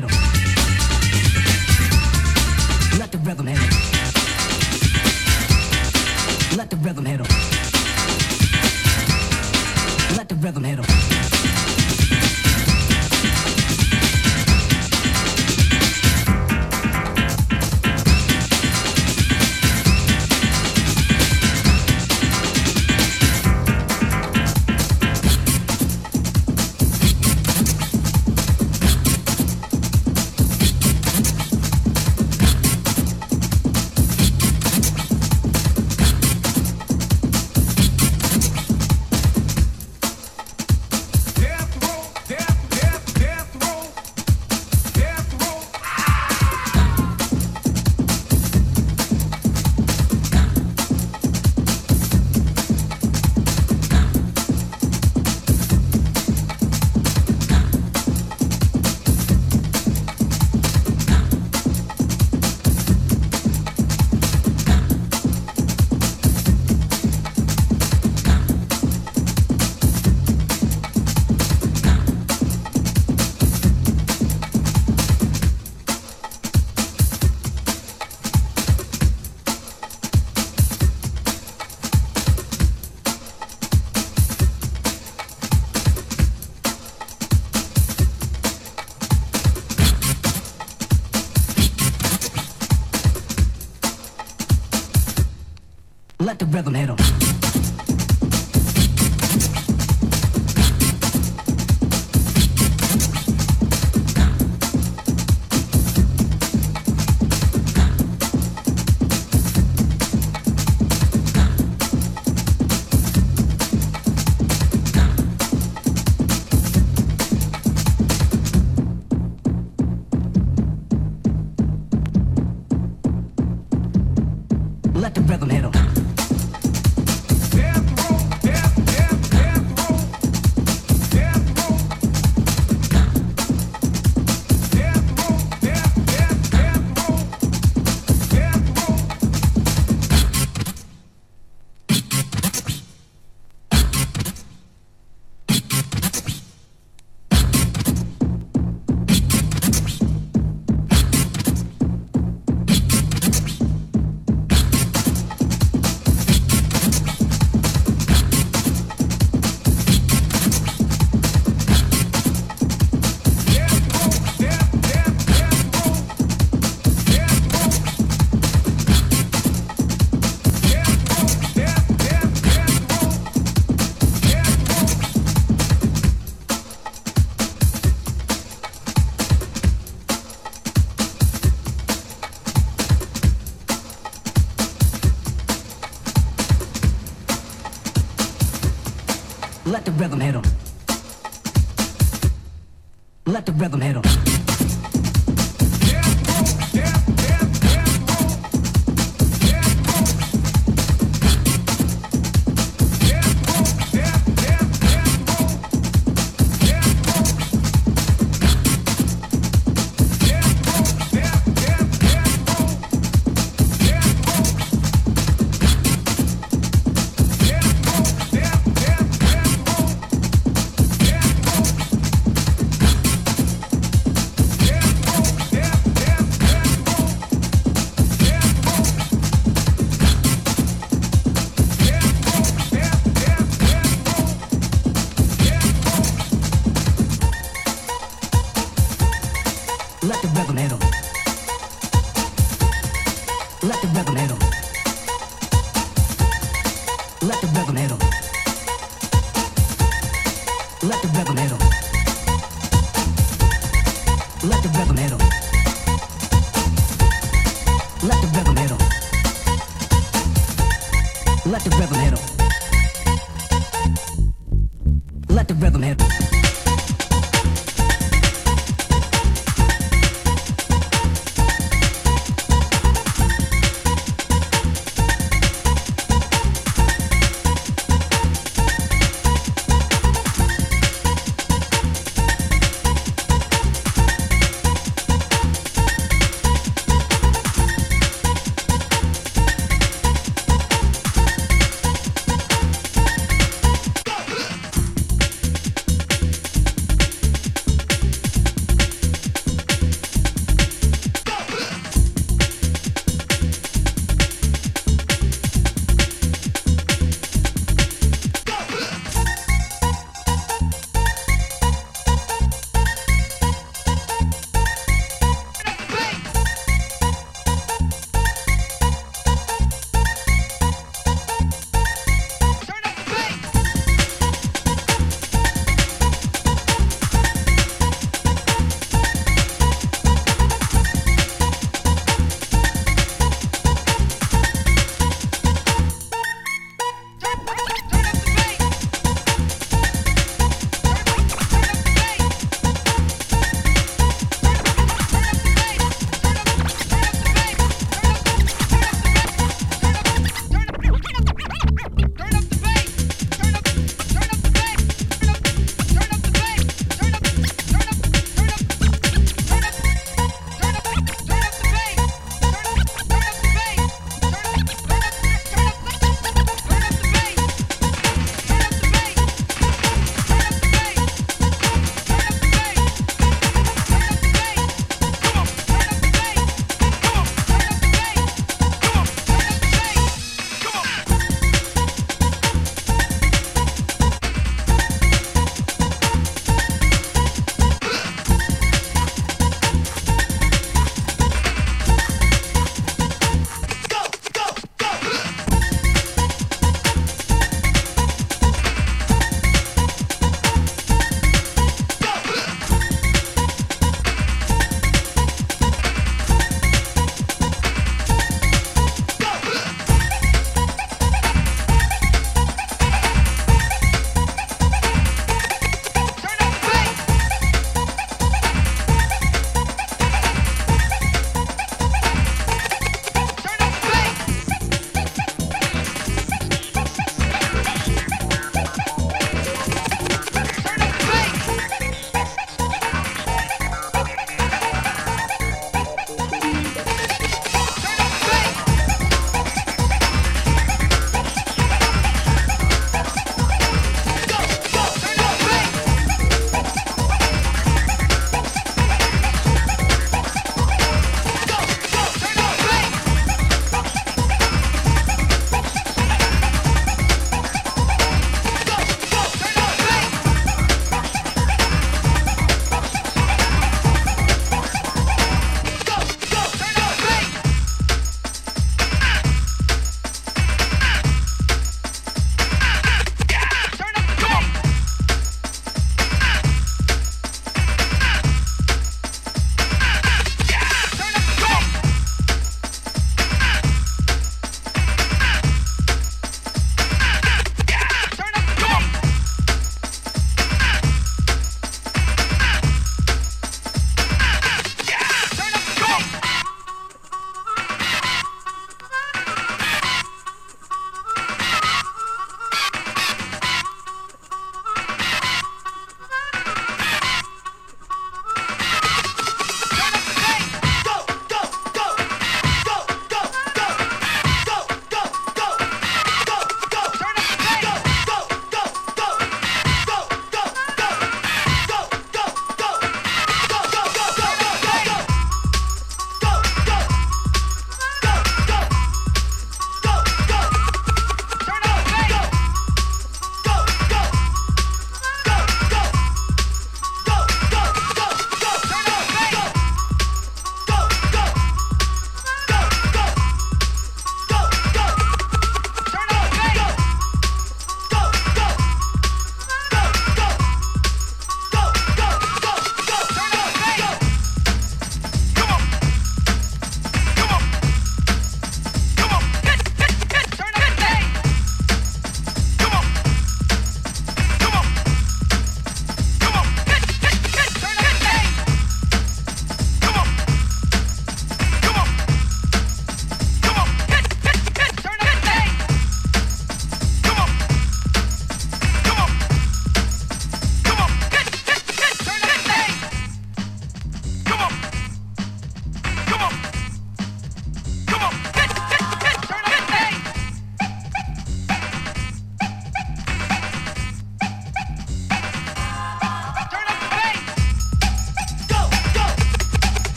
dinero. con Hero.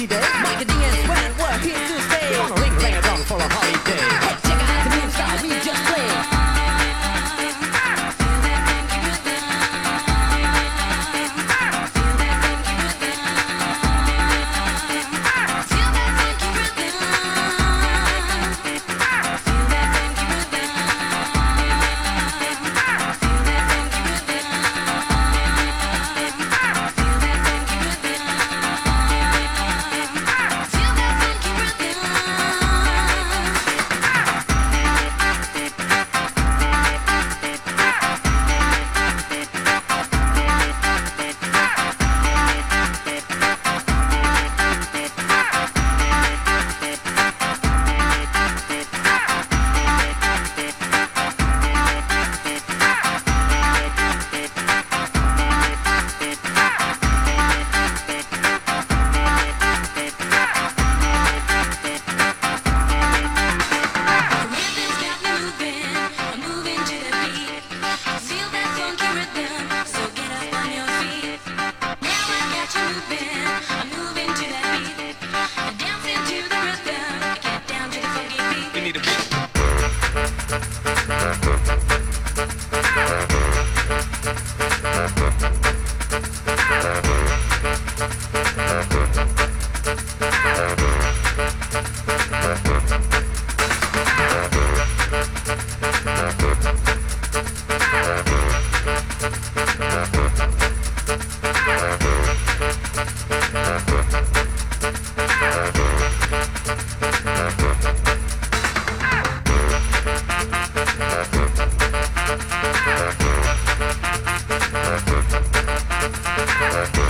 lady. Bye.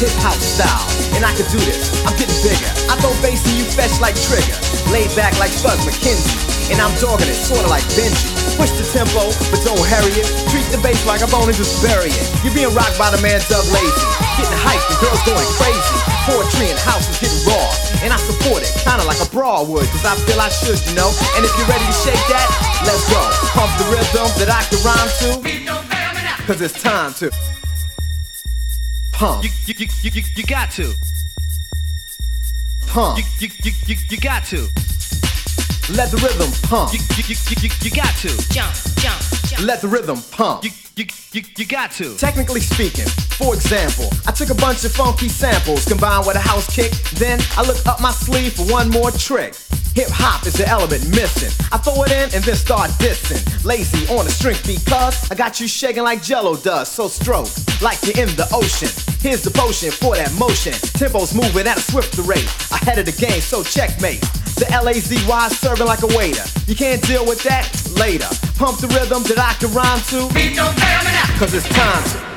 Just bury it. Sorta like Benji. Push the tempo, but don't hurry it. treat the bass like I'm only just burying. You're being rocked by the man Doug Lazy. Getting hyped and girls going crazy. Poetry and house is getting raw. And I support it, kinda like a brawl would, cause I feel I should, you know. And if you're ready to shake that, let's go. Pump the rhythm that I can rhyme to. Cause it's time to pump. You, you, you, you, you got to. Pump. You, you, you, you, you got to. Let the rhythm pump. You, you, you, you, you got to. Jump, jump, jump. Let the rhythm pump. You, you, you, you got to. Technically speaking, for example, I took a bunch of funky samples combined with a house kick. Then I look up my sleeve for one more trick. Hip hop is the element missing. I throw it in and then start dissing. Lazy on the string because I got you shaking like jello does. So stroke like you're in the ocean. Here's the potion for that motion. Tempo's moving at a swifter rate. Ahead of the game, so checkmate. The L-A-Z-Y serving like a waiter. You can't deal with that? Later. Pump the rhythm that I can rhyme to. Cause it's time to